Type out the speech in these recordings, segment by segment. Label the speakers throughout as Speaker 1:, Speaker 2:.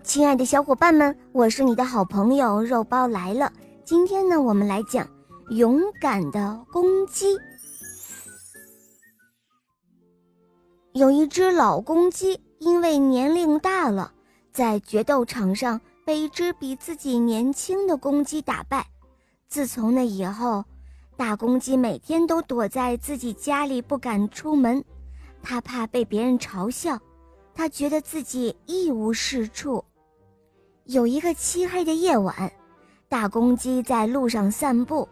Speaker 1: 亲爱的小伙伴们，我是你的好朋友肉包来了。今天呢，我们来讲勇敢的公鸡。有一只老公鸡，因为年龄大了，在决斗场上被一只比自己年轻的公鸡打败。自从那以后，大公鸡每天都躲在自己家里，不敢出门，它怕被别人嘲笑。他觉得自己一无是处。有一个漆黑的夜晚，大公鸡在路上散步。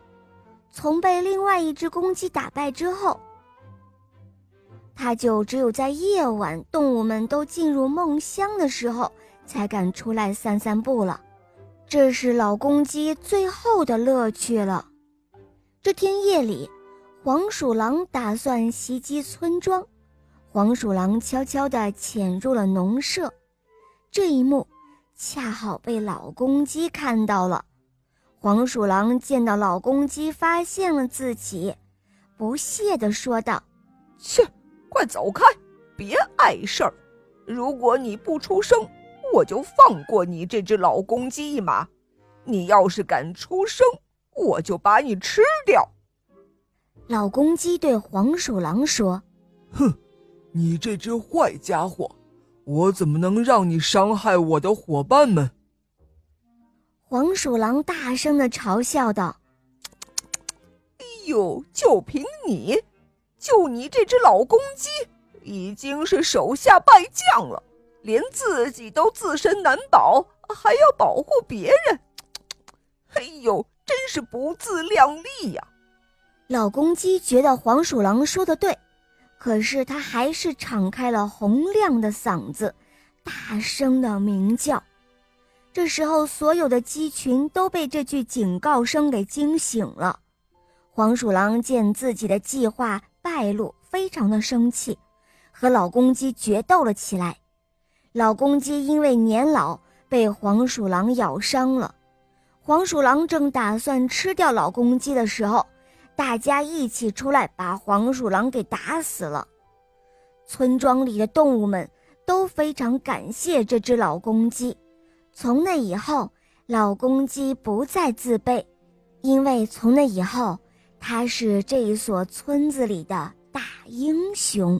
Speaker 1: 从被另外一只公鸡打败之后，他就只有在夜晚动物们都进入梦乡的时候，才敢出来散散步了。这是老公鸡最后的乐趣了。这天夜里，黄鼠狼打算袭击村庄。黄鼠狼悄悄地潜入了农舍，这一幕恰好被老公鸡看到了。黄鼠狼见到老公鸡发现了自己，不屑地说道：“
Speaker 2: 切，快走开，别碍事儿！如果你不出声，我就放过你这只老公鸡一马；你要是敢出声，我就把你吃掉。”
Speaker 1: 老公鸡对黄鼠狼说：“
Speaker 3: 哼。”你这只坏家伙，我怎么能让你伤害我的伙伴们？
Speaker 1: 黄鼠狼大声的嘲笑道：“
Speaker 2: 哎呦，就凭你，就你这只老公鸡，已经是手下败将了，连自己都自身难保，还要保护别人。哎呦，真是不自量力呀！”
Speaker 1: 老公鸡觉得黄鼠狼说的对。可是他还是敞开了洪亮的嗓子，大声的鸣叫。这时候，所有的鸡群都被这句警告声给惊醒了。黄鼠狼见自己的计划败露，非常的生气，和老公鸡决斗了起来。老公鸡因为年老，被黄鼠狼咬伤了。黄鼠狼正打算吃掉老公鸡的时候。大家一起出来，把黄鼠狼给打死了。村庄里的动物们都非常感谢这只老公鸡。从那以后，老公鸡不再自卑，因为从那以后，它是这一所村子里的大英雄。